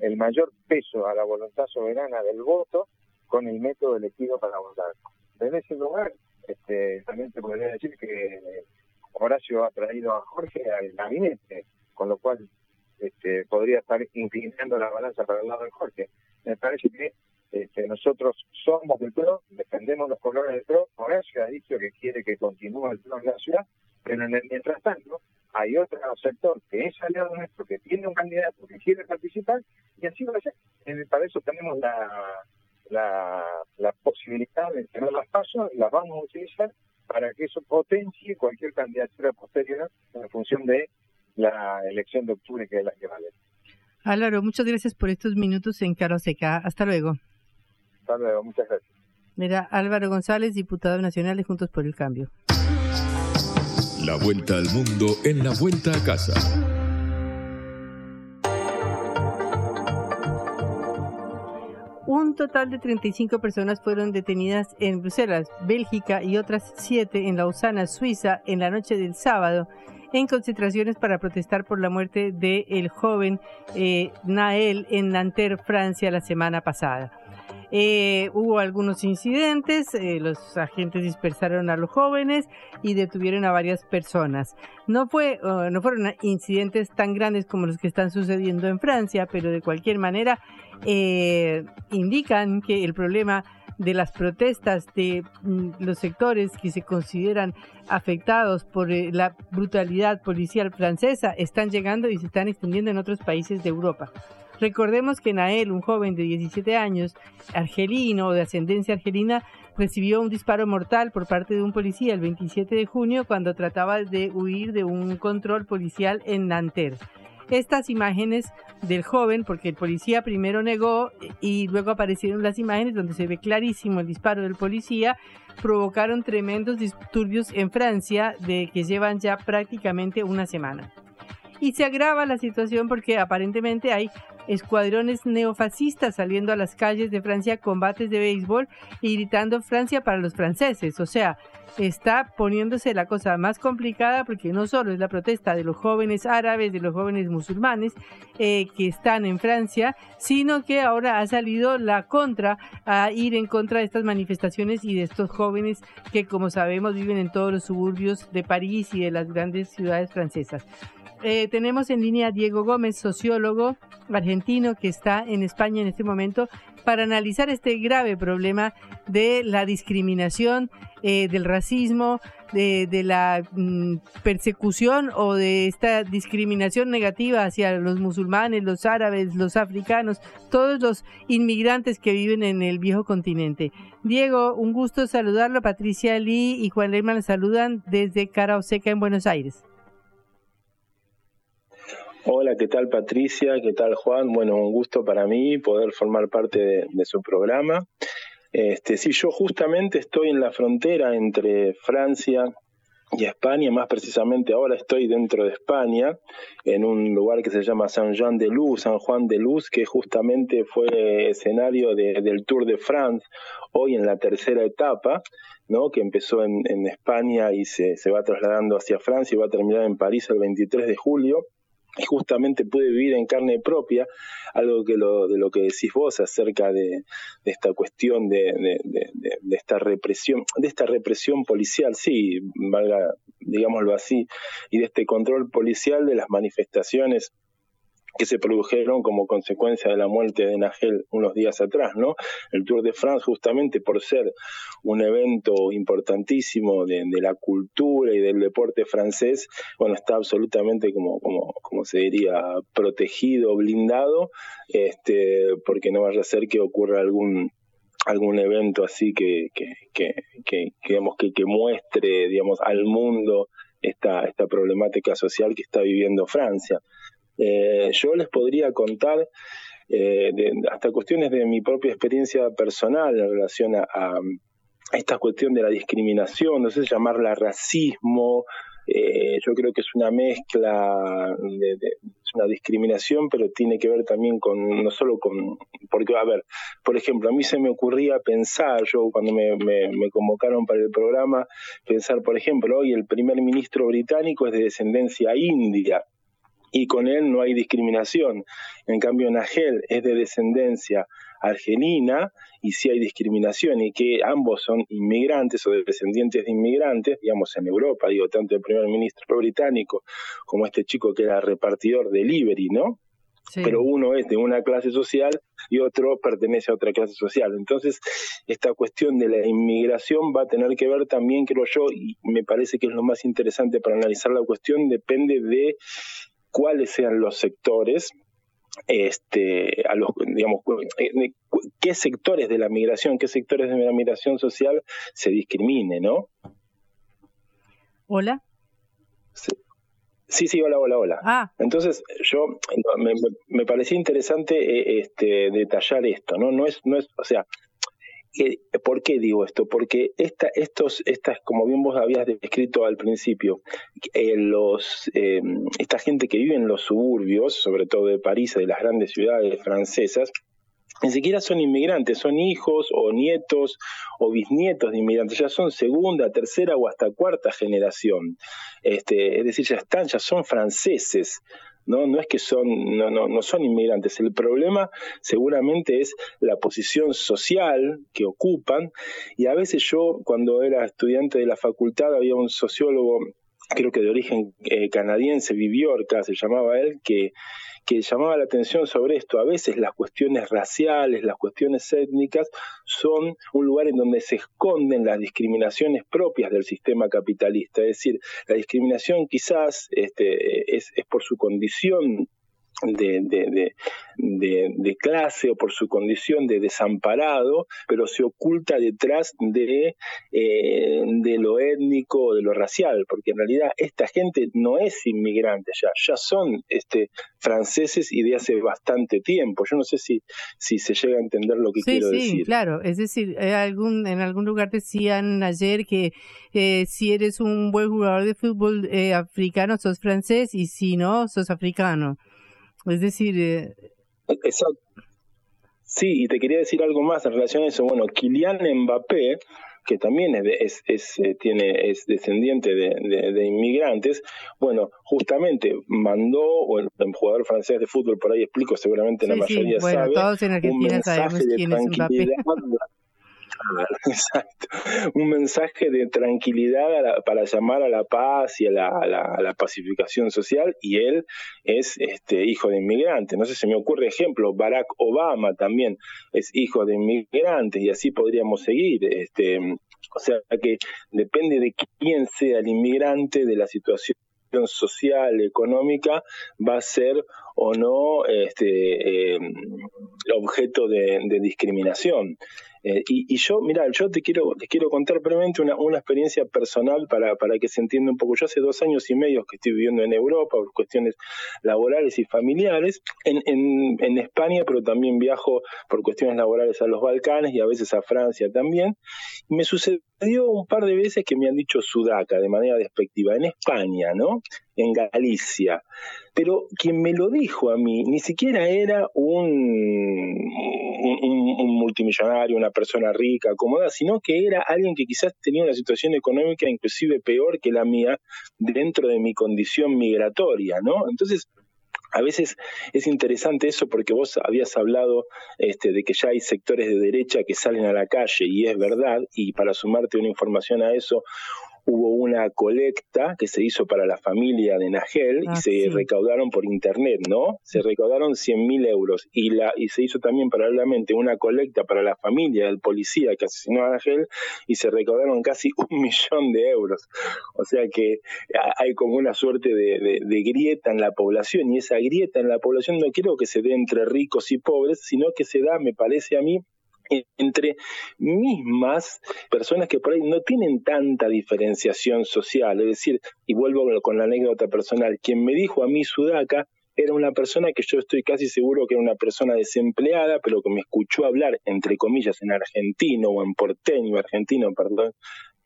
el mayor peso a la voluntad soberana del voto con el método elegido para votar. En ese lugar, este, también te podría decir que Horacio ha traído a Jorge al gabinete, con lo cual este, podría estar inclinando la balanza para el lado de Jorge. Me parece que este, nosotros somos del PRO, defendemos los colores del PRO, Horacio ha dicho que quiere que continúe el PRO en la ciudad, pero en el mientras tanto hay otro sector que es aliado nuestro, que tiene un candidato que quiere participar, y así va a ser. Para eso tenemos la, la, posibilidad de tener las pasos, las vamos a utilizar para que eso potencie cualquier candidatura posterior en función de la elección de octubre que es la que vale. Álvaro, muchas gracias por estos minutos en Caro Seca. Hasta luego. Hasta luego, muchas gracias. Mira, Álvaro González, diputado nacional de Juntos por el Cambio. La vuelta al mundo en la vuelta a casa. Un total de 35 personas fueron detenidas en Bruselas, Bélgica y otras siete en Lausana, Suiza, en la noche del sábado, en concentraciones para protestar por la muerte del el joven eh, Nael en Nanterre, Francia, la semana pasada. Eh, hubo algunos incidentes, eh, los agentes dispersaron a los jóvenes y detuvieron a varias personas. No, fue, uh, no fueron incidentes tan grandes como los que están sucediendo en Francia, pero de cualquier manera eh, indican que el problema de las protestas de mm, los sectores que se consideran afectados por la brutalidad policial francesa están llegando y se están extendiendo en otros países de Europa. Recordemos que Nael, un joven de 17 años, argelino o de ascendencia argelina, recibió un disparo mortal por parte de un policía el 27 de junio cuando trataba de huir de un control policial en Nanterre. Estas imágenes del joven, porque el policía primero negó y luego aparecieron las imágenes donde se ve clarísimo el disparo del policía, provocaron tremendos disturbios en Francia de que llevan ya prácticamente una semana y se agrava la situación porque aparentemente hay escuadrones neofascistas saliendo a las calles de Francia combates de béisbol y gritando Francia para los franceses. O sea, está poniéndose la cosa más complicada porque no solo es la protesta de los jóvenes árabes, de los jóvenes musulmanes eh, que están en Francia, sino que ahora ha salido la contra a ir en contra de estas manifestaciones y de estos jóvenes que como sabemos viven en todos los suburbios de París y de las grandes ciudades francesas. Eh, tenemos en línea a Diego Gómez, sociólogo argentino que está en España en este momento para analizar este grave problema de la discriminación, eh, del racismo, de, la mm, persecución o de esta discriminación negativa hacia los musulmanes, los árabes, los africanos, todos los inmigrantes que viven en el viejo continente. Diego, un gusto saludarlo. Patricia Lee y Juan Leyman saludan desde Cara Oseca en Buenos Aires. Hola, ¿qué tal Patricia? ¿Qué tal Juan? Bueno, un gusto para mí poder formar parte de, su programa. Este, sí, yo justamente estoy en la frontera entre Francia y España, más precisamente ahora estoy dentro de España, en un lugar que se llama Saint Jean de Luz, San Juan de Luz, que justamente fue escenario del Tour de France, hoy en la tercera etapa, ¿no? que empezó en, en España y se, se va trasladando hacia Francia y va a terminar en París el 23 de julio y justamente pude vivir en carne propia algo que lo, de lo que decís vos acerca de, esta cuestión de, de, esta represión de esta represión policial sí valga digámoslo así, y de este control policial de las manifestaciones que se produjeron como consecuencia de la muerte de Nagel unos días atrás, ¿no? El Tour de France, justamente por ser un evento importantísimo de, la cultura y del deporte francés, bueno, está absolutamente como, como, como se diría, protegido, blindado, este, porque no vaya a ser que ocurra algún algún evento así que, que, que, que, digamos, que, que muestre digamos al mundo esta, esta problemática social que está viviendo Francia. Eh, yo les podría contar eh, hasta cuestiones de mi propia experiencia personal en relación a, esta cuestión de la discriminación, no sé llamarla racismo, eh, yo creo que es una mezcla, de, es una discriminación, pero tiene que ver también con, no solo con, porque, a ver, por ejemplo, a mí se me ocurría pensar, yo cuando me, me convocaron para el programa, pensar, por ejemplo, hoy el primer ministro británico es de descendencia india, y con él no hay discriminación. En cambio, Nagel es de descendencia argelina y sí hay discriminación y que ambos son inmigrantes o descendientes de inmigrantes, digamos en Europa, digo, tanto el primer ministro británico como este chico que era repartidor de delivery, ¿no? Pero uno es de una clase social y otro pertenece a otra clase social. Entonces, esta cuestión de la inmigración va a tener que ver también, creo yo, y me parece que es lo más interesante para analizar la cuestión, depende de cuáles sean los sectores, este, a los, digamos, eh, qué sectores de la migración, qué sectores de la migración social se discrimine, ¿no? Hola. Sí. Sí, hola, hola, hola. Ah. Entonces, yo me, me, parecía interesante eh, este, detallar esto, ¿no? No es, no es, o sea, ¿Por qué digo esto? Porque esta, estos, estas, como bien vos habías descrito al principio, eh, los, eh, esta gente que vive en los suburbios, sobre todo de París, de las grandes ciudades francesas, ni siquiera son inmigrantes, son hijos o nietos o bisnietos de inmigrantes, ya son segunda, tercera o hasta cuarta generación. Este, es decir, ya están, ya son franceses. ¿No? No es que son, no, no, no son inmigrantes. El problema seguramente es la posición social que ocupan. Y a veces yo, cuando era estudiante de la facultad, había un sociólogo, creo que de origen eh, canadiense, Viviorca se llamaba él, que que llamaba la atención sobre esto. A veces las cuestiones raciales, las cuestiones étnicas son un lugar en donde se esconden las discriminaciones propias del sistema capitalista. Es decir, la discriminación quizás este, es, es por su condición de, de, de, de, clase o por su condición de desamparado, pero se oculta detrás de, eh, de lo étnico o de lo racial, porque en realidad esta gente no es inmigrante ya, ya son este, franceses y de hace bastante tiempo. Yo no sé si, si se llega a entender lo que quiero sí, decir. claro, es decir, algún, en algún lugar decían ayer que eh, si eres un buen jugador de fútbol eh, africano, sos francés y si no, sos africano. Es decir... Eh... Exacto. Sí, y te quería decir algo más en relación a eso. Bueno, Kylian Mbappé, que también es, es, eh, tiene, es descendiente de, de, inmigrantes, bueno, justamente mandó, o el, jugador francés de fútbol, por ahí explico, seguramente la mayoría sí. bueno, sabe, todos en Argentina un mensaje sabemos de quién es Mbappé. Exacto. Un mensaje de tranquilidad para llamar a la paz y a la, pacificación social y él es este hijo de inmigrantes. No sé, se me ocurre ejemplo, Barack Obama también es hijo de inmigrantes y así podríamos seguir. Este, o sea que depende de quién sea el inmigrante, de la situación social, económica, va a ser o no este, eh, objeto de discriminación. Eh, y, yo, mira, yo te quiero, les quiero contar brevemente una, una experiencia personal para, para que se entienda un poco. Yo hace dos años y medio que estoy viviendo en Europa por cuestiones laborales y familiares, en, en, en España, pero también viajo por cuestiones laborales a los Balcanes y a veces a Francia también. Y me sucedió un par de veces que me han dicho sudaca de manera despectiva, en España, ¿no? En Galicia. Pero quien me lo dijo a mí ni siquiera era un, un, multimillonario, una persona rica, acomodada, sino que era alguien que quizás tenía una situación económica inclusive peor que la mía dentro de mi condición migratoria, ¿no? Entonces, a veces es interesante eso porque vos habías hablado este, de que ya hay sectores de derecha que salen a la calle y es verdad, y para sumarte una información a eso, hubo una colecta que se hizo para la familia de Nagel y Ah, se sí. recaudaron por internet, ¿no? Se recaudaron 100 mil euros y, la, y se hizo también paralelamente una colecta para la familia del policía que asesinó a Nagel y se recaudaron casi un millón de euros. O sea que ha- hay como una suerte de, de- de grieta en la población y esa grieta en la población no quiero que se dé entre ricos y pobres, sino que se da, me parece a mí, entre mismas personas que por ahí no tienen tanta diferenciación social. Es decir, y vuelvo con la anécdota personal, quien me dijo a mí Sudaca era una persona que yo estoy casi seguro que era una persona desempleada, pero que me escuchó hablar, entre comillas, en argentino o en porteño, argentino, perdón,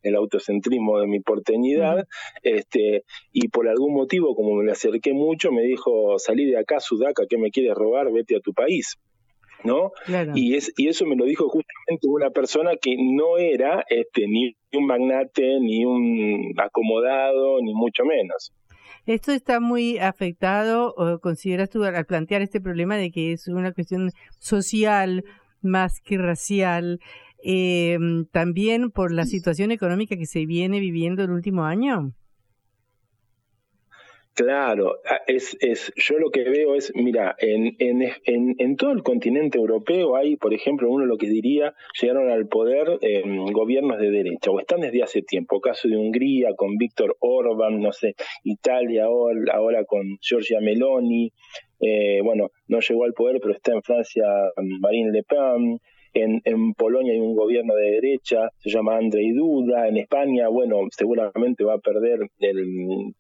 el autocentrismo de mi porteñidad, este, y por algún motivo, como me le acerqué mucho, me dijo, salí de acá, Sudaca, ¿qué me quieres robar? Vete a tu país. ¿No? Claro. Y, es, y eso me lo dijo justamente una persona que no era este, ni un magnate, ni un acomodado, ni mucho menos. Esto está muy afectado, o consideras tú, al al plantear este problema de que es una cuestión social más que racial, eh, también por la situación económica que se viene viviendo el último año. Claro, es, es, yo lo que veo es, mira, en, en, en, todo el continente europeo hay, por ejemplo, uno lo que diría, llegaron al poder eh, gobiernos de derecha, o están desde hace tiempo, caso de Hungría con Víctor Orban, no sé, Italia ahora, con Giorgia Meloni, eh, bueno, no llegó al poder, pero está en Francia Marine Le Pen, en, en, Polonia hay un gobierno de derecha, se llama Andrei Duda, en España, bueno, seguramente va a perder el,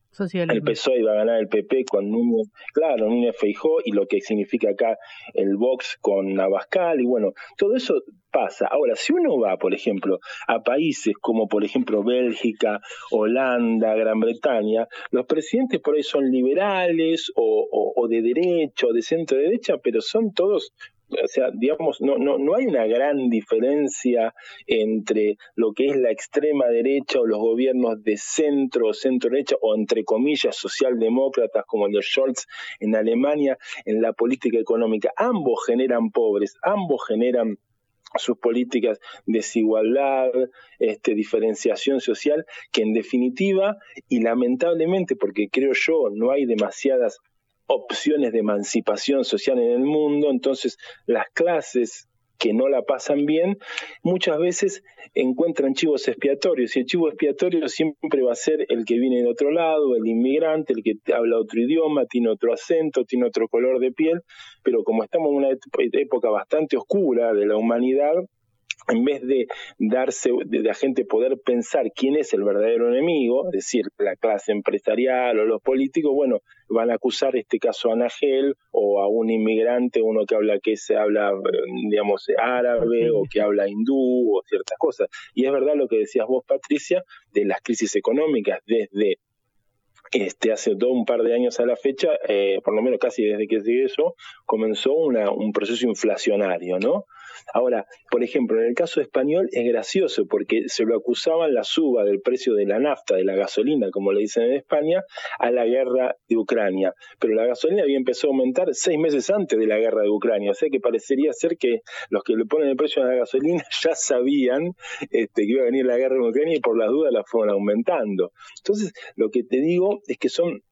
el PSOE va a ganar el PP con Núñez, claro, Núñez Feijó y lo que significa acá el Vox con Abascal y bueno, todo eso pasa. Ahora, si uno va, por ejemplo, a países como por ejemplo Bélgica, Holanda, Gran Bretaña, los presidentes por ahí son liberales o, o, o de derecha o de centro derecha, pero son todos o sea, digamos, no, no, no hay una gran diferencia entre lo que es la extrema derecha o los gobiernos de centro o centro derecha o entre comillas socialdemócratas como de Scholz en Alemania en la política económica. Ambos generan pobres, ambos generan sus políticas desigualdad, este, diferenciación social, que en definitiva y lamentablemente, porque creo yo no hay demasiadas opciones de emancipación social en el mundo, entonces las clases que no la pasan bien, muchas veces encuentran chivos expiatorios y el chivo expiatorio siempre va a ser el que viene de otro lado, el inmigrante, el que habla otro idioma, tiene otro acento, tiene otro color de piel, pero como estamos en una época bastante oscura de la humanidad, en vez de darse, de la gente poder pensar quién es el verdadero enemigo, es decir, la clase empresarial o los políticos, bueno, van a acusar este caso a Nagel o a un inmigrante, uno que habla que se habla, digamos, árabe o que habla hindú o ciertas cosas. Y es verdad lo que decías vos, Patricia, de las crisis económicas desde este, hace todo un par de años a la fecha, eh, por lo menos casi desde que sigue eso, comenzó una, un proceso inflacionario, ¿no? Ahora, por ejemplo, en el caso español es gracioso porque se lo acusaban la suba del precio de la nafta, de la gasolina, como le dicen en España, a la guerra de Ucrania. Pero la gasolina había empezado a aumentar seis meses antes de la guerra de Ucrania, o sea que parecería ser que los que le ponen el precio a la gasolina ya sabían este, que iba a venir la guerra de Ucrania y por las dudas la fueron aumentando. Entonces, lo que te digo es que son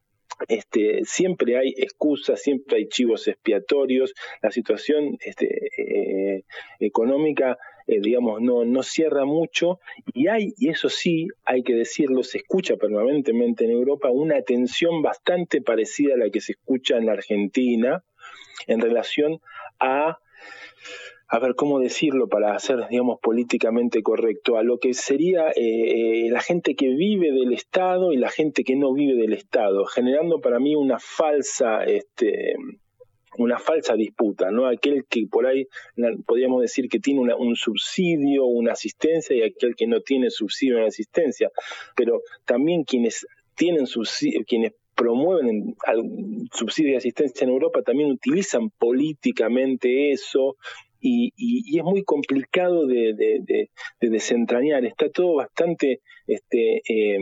este, siempre hay excusas, siempre hay chivos expiatorios, la situación este, eh, económica, eh, digamos, no, no cierra mucho. Y hay, y eso sí, hay que decirlo, se escucha permanentemente en Europa una tensión bastante parecida a la que se escucha en la Argentina en relación a a ver cómo decirlo para hacer, digamos, políticamente correcto, a lo que sería eh, la gente que vive del Estado y la gente que no vive del Estado, generando para mí una falsa, este, una falsa disputa, ¿no? Aquel que por ahí podríamos decir que tiene una, un subsidio, una asistencia y aquel que no tiene subsidio, una asistencia, pero también quienes tienen subsidio, quienes promueven subsidio y asistencia en Europa también utilizan políticamente eso y, y, y, es muy complicado de, de, de, de, desentrañar. Está todo bastante este, eh,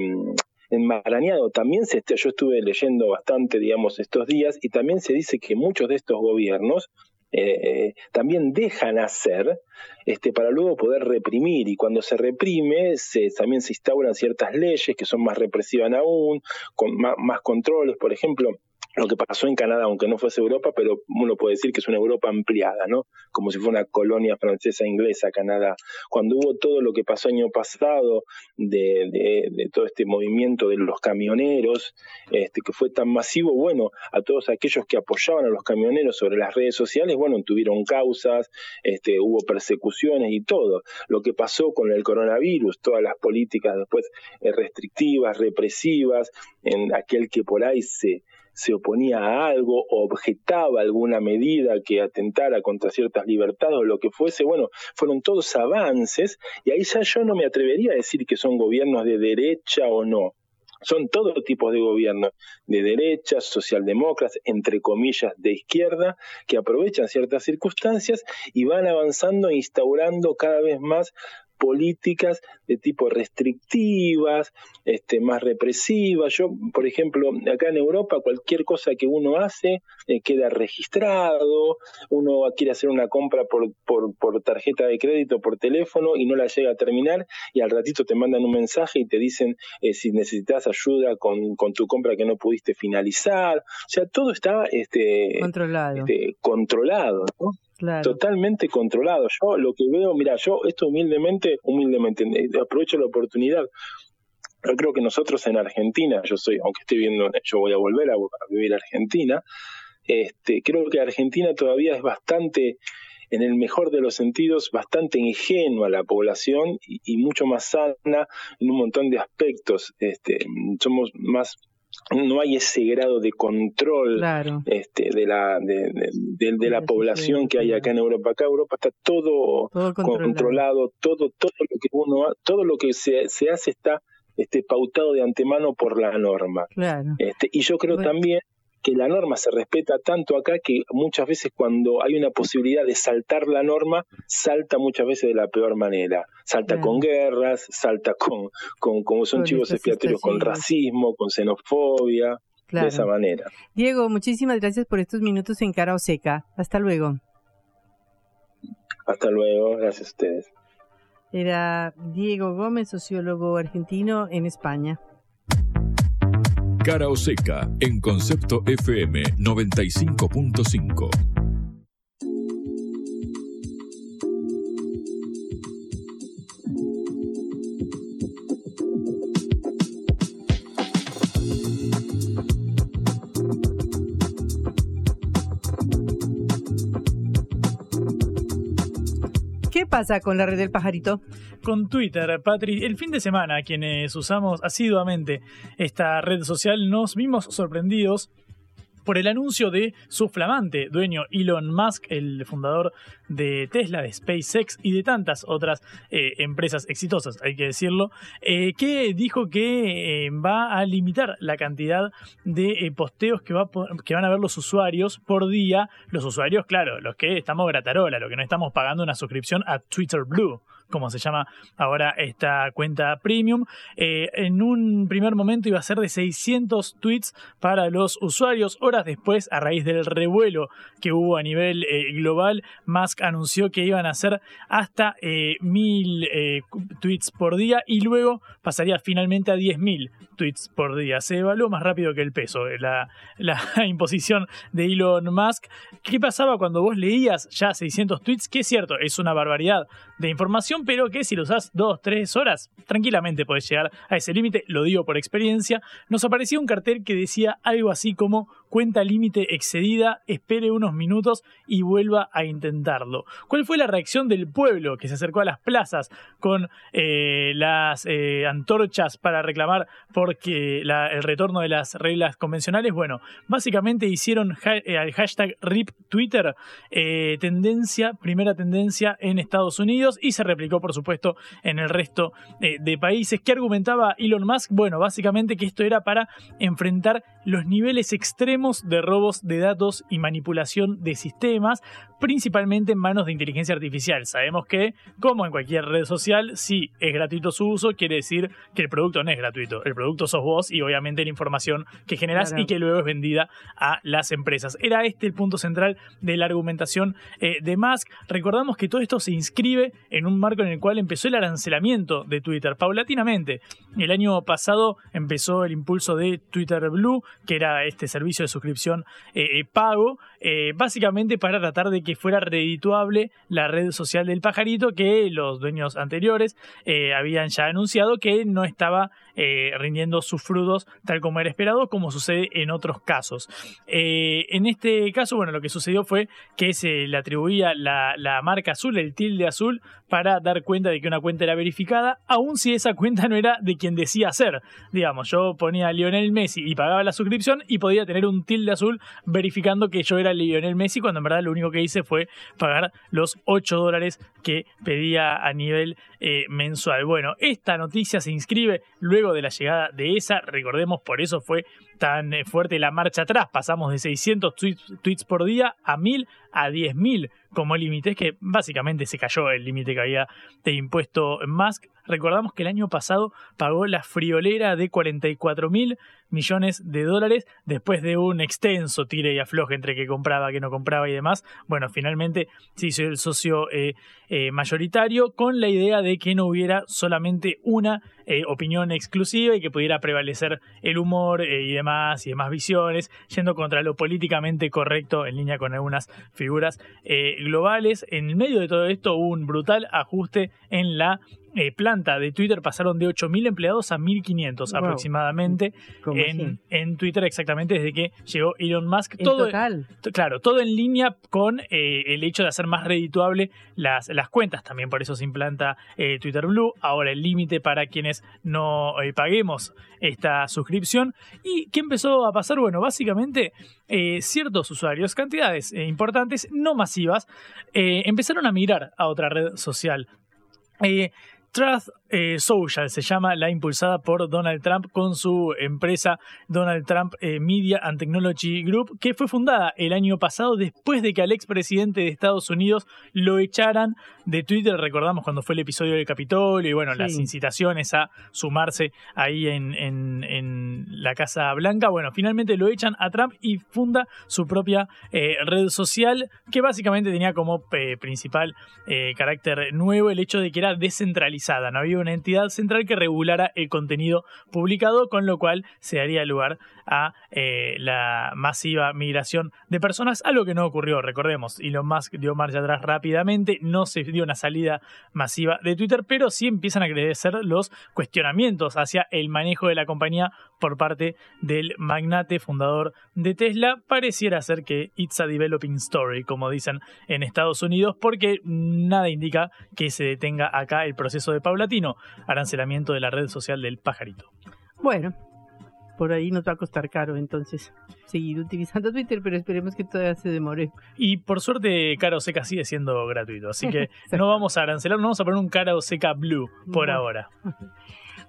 enmarañado. También se yo estuve leyendo bastante, digamos, estos días y también se dice que muchos de estos gobiernos eh, también dejan hacer este, para luego poder reprimir. Y cuando se reprime, se, también se instauran ciertas leyes que son más represivas aún, con más controles. Por ejemplo, lo que pasó en Canadá, aunque no fuese Europa, pero uno puede decir que es una Europa ampliada, ¿no? Como si fuera una colonia francesa inglesa, Canadá. Cuando hubo todo lo que pasó año pasado de, de, todo este movimiento de los camioneros, este, que fue tan masivo, bueno, a todos aquellos que apoyaban a los camioneros sobre las redes sociales, bueno, tuvieron causas, este, hubo persecuciones y todo. Lo que pasó con el coronavirus, todas las políticas después eh, restrictivas, represivas, en aquel que por ahí se se oponía a algo o objetaba alguna medida que atentara contra ciertas libertades o lo que fuese, bueno, fueron todos avances y ahí ya yo no me atrevería a decir que son gobiernos de derecha o no. Son todo tipos de gobiernos, de derecha, socialdemócratas, entre comillas, de izquierda, que aprovechan ciertas circunstancias y van avanzando e instaurando cada vez más políticas de tipo restrictivas, este, más represivas. Yo, por ejemplo, acá en Europa, cualquier cosa que uno hace eh, queda registrado, uno quiere hacer una compra por, por, por, tarjeta de crédito, por teléfono y no la llega a terminar y al ratito te mandan un mensaje y te dicen eh, si necesitas ayuda con, con, tu compra que no pudiste finalizar. O sea, todo está este, controlado. Este, controlado ¿no? Totalmente controlado. Yo lo que veo, mira, yo esto humildemente, humildemente, eh, aprovecho la oportunidad. Yo creo que nosotros en Argentina, yo soy, aunque esté viendo, yo voy a volver a, vivir Argentina, este, creo que Argentina todavía es bastante, en el mejor de los sentidos, bastante ingenua la población y, y mucho más sana en un montón de aspectos. Este, somos más no hay ese grado de control este, de la de, de, la población que hay acá en Europa. Acá Europa está todo, controlado. todo todo lo que uno todo lo que se, se hace está este pautado de antemano por la norma. Este, y yo creo también que la norma se respeta tanto acá que muchas veces cuando hay una posibilidad de saltar la norma, salta muchas veces de la peor manera. Salta con guerras, salta con, con como son chivos expiatorios, con racismo, con xenofobia, de esa manera. Diego, muchísimas gracias por estos minutos en Cara o Seca. Hasta luego. Hasta luego, gracias a ustedes. Era Diego Gómez, sociólogo argentino en España. Cara o seca en Concepto FM 95.5. ¿Qué pasa con la red del pajarito? Con Twitter, Patri, el fin de semana quienes usamos asiduamente esta red social nos vimos sorprendidos por el anuncio de su flamante dueño Elon Musk, el fundador de Tesla, de SpaceX y de tantas otras eh, empresas exitosas, hay que decirlo, eh, que dijo que eh, va a limitar la cantidad de posteos que, va que van a ver los usuarios por día. Los usuarios, claro, los que estamos gratarola, los que no estamos pagando una suscripción a Twitter Blue como se llama ahora esta cuenta premium. Eh, en un primer momento iba a ser de 600 tweets para los usuarios. Horas después, a raíz del revuelo que hubo a nivel eh, global, Musk anunció que iban a ser hasta eh, 1000 eh, tweets por día y luego pasaría finalmente a 10.000 tweets por día. Se evaluó más rápido que el peso la, la imposición de Elon Musk. ¿Qué pasaba cuando vos leías ya 600 tweets? Que es cierto, es una barbaridad de información, pero que si lo usás dos, tres horas, tranquilamente podés llegar a ese límite, lo digo por experiencia. Nos apareció un cartel que decía algo así como cuenta límite excedida, espere unos minutos y vuelva a intentarlo. ¿Cuál fue la reacción del pueblo que se acercó a las plazas con eh, las eh, antorchas para reclamar porque el retorno de las reglas convencionales? Bueno, básicamente hicieron el eh, hashtag RIP Twitter, tendencia, primera tendencia en Estados Unidos y se replicó por supuesto en el resto de países. ¿Qué argumentaba Elon Musk? Bueno, básicamente que esto era para enfrentar los niveles extremos de robos de datos y manipulación de sistemas, principalmente en manos de inteligencia artificial. Sabemos que, como en cualquier red social, si es gratuito su uso, quiere decir que el producto no es gratuito. El producto sos vos y obviamente la información que generas Claro. y que luego es vendida a las empresas. Era este el punto central de la argumentación eh, de Musk. Recordamos que todo esto se inscribe en un marco en el cual empezó el arancelamiento de Twitter paulatinamente. El año pasado empezó el impulso de Twitter Blue, que era este servicio de suscripción eh, eh, pago, eh, básicamente para tratar de que fuera redituable la red social del pajarito que los dueños anteriores eh, habían ya anunciado que no estaba eh, rindiendo sus frutos tal como era esperado, como sucede en otros casos. Eh, en este caso, bueno, lo que sucedió fue que se le atribuía la, marca azul, el tilde azul, para dar cuenta de que una cuenta era verificada, aun si esa cuenta no era de quien decía ser. Digamos, yo ponía Lionel Messi y pagaba la suscripción y podía tener un tilde azul verificando que yo era Lionel Messi, cuando en verdad lo único que hice fue pagar los 8 dólares que pedía a nivel eh, mensual. Bueno, esta noticia se inscribe luego de la llegada de esa, recordemos, por eso fue tan eh, fuerte la marcha atrás, pasamos de 600 tweets, tweets por día a 1000 a 10.000 como límite, es que básicamente se cayó el límite que había de impuesto Musk. Recordamos que el año pasado pagó la friolera de 44 mil millones de dólares después de un extenso tire y afloje entre que compraba, que no compraba y demás. Bueno, finalmente se hizo el socio eh, eh, mayoritario con la idea de que no hubiera solamente una eh, opinión exclusiva y que pudiera prevalecer el humor y demás y demás visiones, yendo contra lo políticamente correcto en línea con algunas figuras eh, globales. En medio de todo esto hubo un brutal ajuste en la eh, planta de Twitter pasaron de 8.000 empleados a 1.500 Wow. aproximadamente ¿Cómo en, en Twitter exactamente desde que llegó Elon Musk. En Todo, total. Claro, todo en línea con eh, el hecho de hacer más redituable las, las cuentas. También por eso se implanta eh, Twitter Blue. Ahora el límite para quienes no paguemos esta suscripción. ¿Y qué empezó a pasar? Bueno, básicamente ciertos usuarios, cantidades importantes, no masivas, empezaron a migrar a otra red social. Eh, tras eh, Social se llama la impulsada por Donald Trump con su empresa Donald Trump eh, Media and Technology Group, que fue fundada el año pasado después de que al expresidente de Estados Unidos lo echaran de Twitter. Recordamos cuando fue el episodio del Capitolio y bueno, Sí. las incitaciones a sumarse ahí en, en- en la Casa Blanca. Bueno, finalmente lo echan a Trump y funda su propia eh, red social que básicamente tenía como principal carácter nuevo el hecho de que era descentralizada. No había una entidad central que regulara el contenido publicado, con lo cual se daría lugar a eh, la masiva migración de personas, algo que no ocurrió, recordemos. Elon Musk dio marcha atrás rápidamente, no se dio una salida masiva de Twitter, pero sí empiezan a crecer los cuestionamientos hacia el manejo de la compañía por parte del magnate fundador de Tesla. Pareciera ser que it's a developing story, como dicen en Estados Unidos, porque nada indica que se detenga acá el proceso de paulatino arancelamiento de la red social del pajarito. Bueno, por ahí nos va a costar caro entonces seguir utilizando Twitter, pero esperemos que todavía se demore. Y por suerte, cara o seca sigue siendo gratuito, así que no vamos a arancelar, no vamos a poner un cara o seca blue por ahora.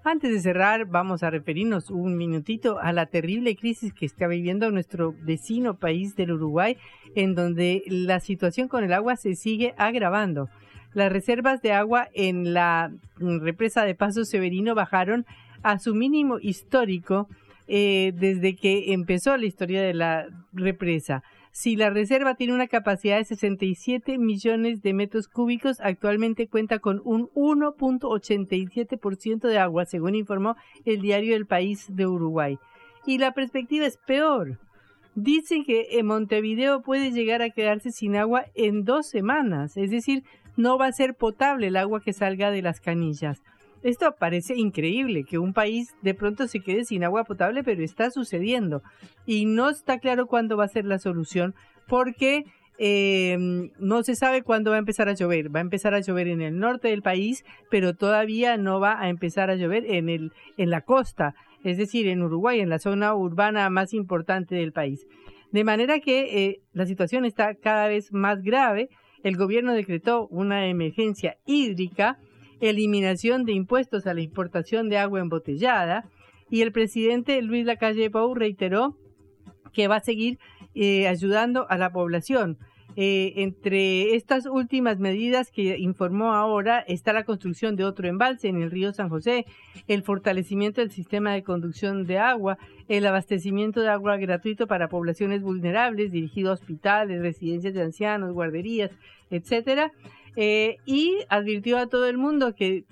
Antes de cerrar, vamos a referirnos un minutito a la terrible crisis que está viviendo nuestro vecino país del Uruguay, en donde la situación con el agua se sigue agravando. Las reservas de agua en la mm, represa de Paso Severino bajaron a su mínimo histórico eh, desde que empezó la historia de la represa. Si la reserva tiene una capacidad de 67 millones de metros cúbicos, actualmente cuenta con un 1.87% de agua, según informó el diario El País de Uruguay. Y la perspectiva es peor. Dicen que en Montevideo puede llegar a quedarse sin agua en dos semanas, es decir, no va a ser potable el agua que salga de las canillas. Esto parece increíble, que un país de pronto se quede sin agua potable, pero está sucediendo. Y no está claro cuándo va a ser la solución, porque eh, no se sabe cuándo va a empezar a llover. Va a empezar a llover en el norte del país, pero todavía no va a empezar a llover en, el, en la costa, es decir, en Uruguay, en la zona urbana más importante del país. De manera que eh, la situación está cada vez más grave. El gobierno decretó una emergencia hídrica eliminación de impuestos a la importación de agua embotellada y el presidente Luis Lacalle Pou reiteró que va a seguir eh, ayudando a la población. Eh, entre estas últimas medidas que informó ahora está la construcción de otro embalse en el río San José, el fortalecimiento del sistema de conducción de agua, el abastecimiento de agua gratuito para poblaciones vulnerables dirigido a hospitales, residencias de ancianos, guarderías, etcétera, eh, y advirtió a todo el mundo que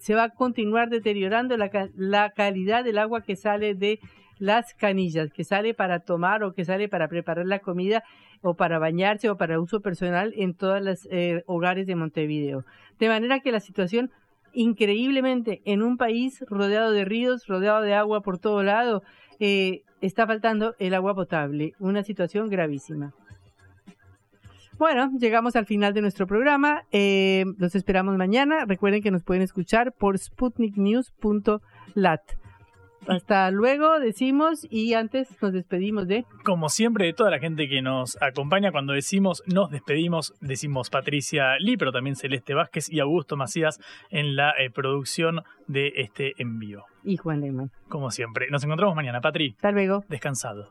se va a continuar deteriorando la, la calidad del agua que sale de las canillas, que sale para tomar o que sale para preparar la comida o para bañarse o para uso personal en todos los eh, hogares de Montevideo. De manera que la situación, increíblemente, en un país rodeado de ríos, rodeado de agua por todo lado, eh, está faltando el agua potable. Una situación gravísima. Bueno, llegamos al final de nuestro programa. Eh, los esperamos mañana. Recuerden que nos pueden escuchar por sputniknews.lat. Hasta luego, decimos, y antes nos despedimos de... Como siempre, de toda la gente que nos acompaña, cuando decimos nos despedimos, decimos Patricia Lee, pero también Celeste Vázquez y Augusto Macías en la eh, producción de este envío. Y Juan Lehmann. Como siempre. Nos encontramos mañana, Patri. Hasta luego. Descansado.